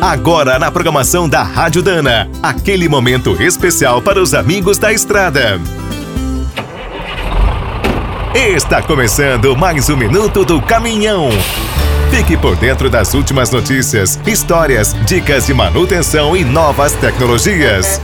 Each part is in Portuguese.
Agora na programação da Rádio Dana, aquele momento especial para os amigos da estrada. Está começando mais um minuto do caminhão. Fique por dentro das últimas notícias, histórias, dicas de manutenção e novas tecnologias.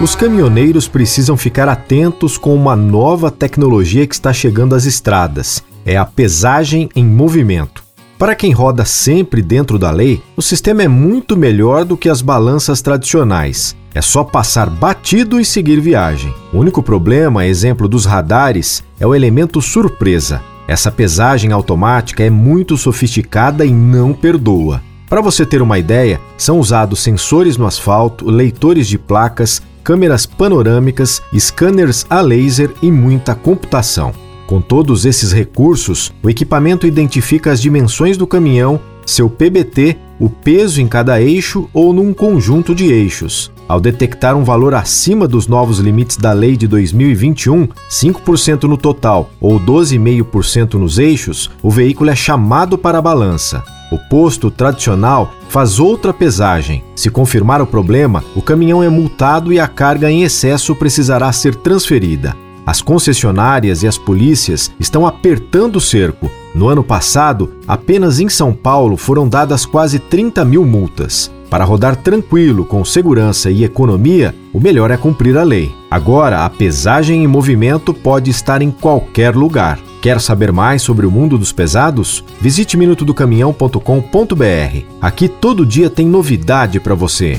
Os caminhoneiros precisam ficar atentos com uma nova tecnologia que está chegando às estradas. É a pesagem em movimento. Para quem roda sempre dentro da lei, o sistema é muito melhor do que as balanças tradicionais. É só passar batido e seguir viagem. O único problema, exemplo dos radares, é o elemento surpresa. Essa pesagem automática é muito sofisticada e não perdoa. Para você ter uma ideia, são usados sensores no asfalto, leitores de placas, câmeras panorâmicas, scanners a laser e muita computação. Com todos esses recursos, o equipamento identifica as dimensões do caminhão, seu PBT, o peso em cada eixo ou num conjunto de eixos. Ao detectar um valor acima dos novos limites da lei de 2021, 5% no total ou 12,5% nos eixos, o veículo é chamado para a balança. O posto tradicional faz outra pesagem. Se confirmar o problema, o caminhão é multado e a carga em excesso precisará ser transferida. As concessionárias e as polícias estão apertando o cerco. No ano passado, apenas em São Paulo foram dadas quase 30 mil multas. Para rodar tranquilo, com segurança e economia, o melhor é cumprir a lei. Agora, a pesagem em movimento pode estar em qualquer lugar. Quer saber mais sobre o mundo dos pesados? Visite minutodocaminhão.com.br. Aqui todo dia tem novidade para você.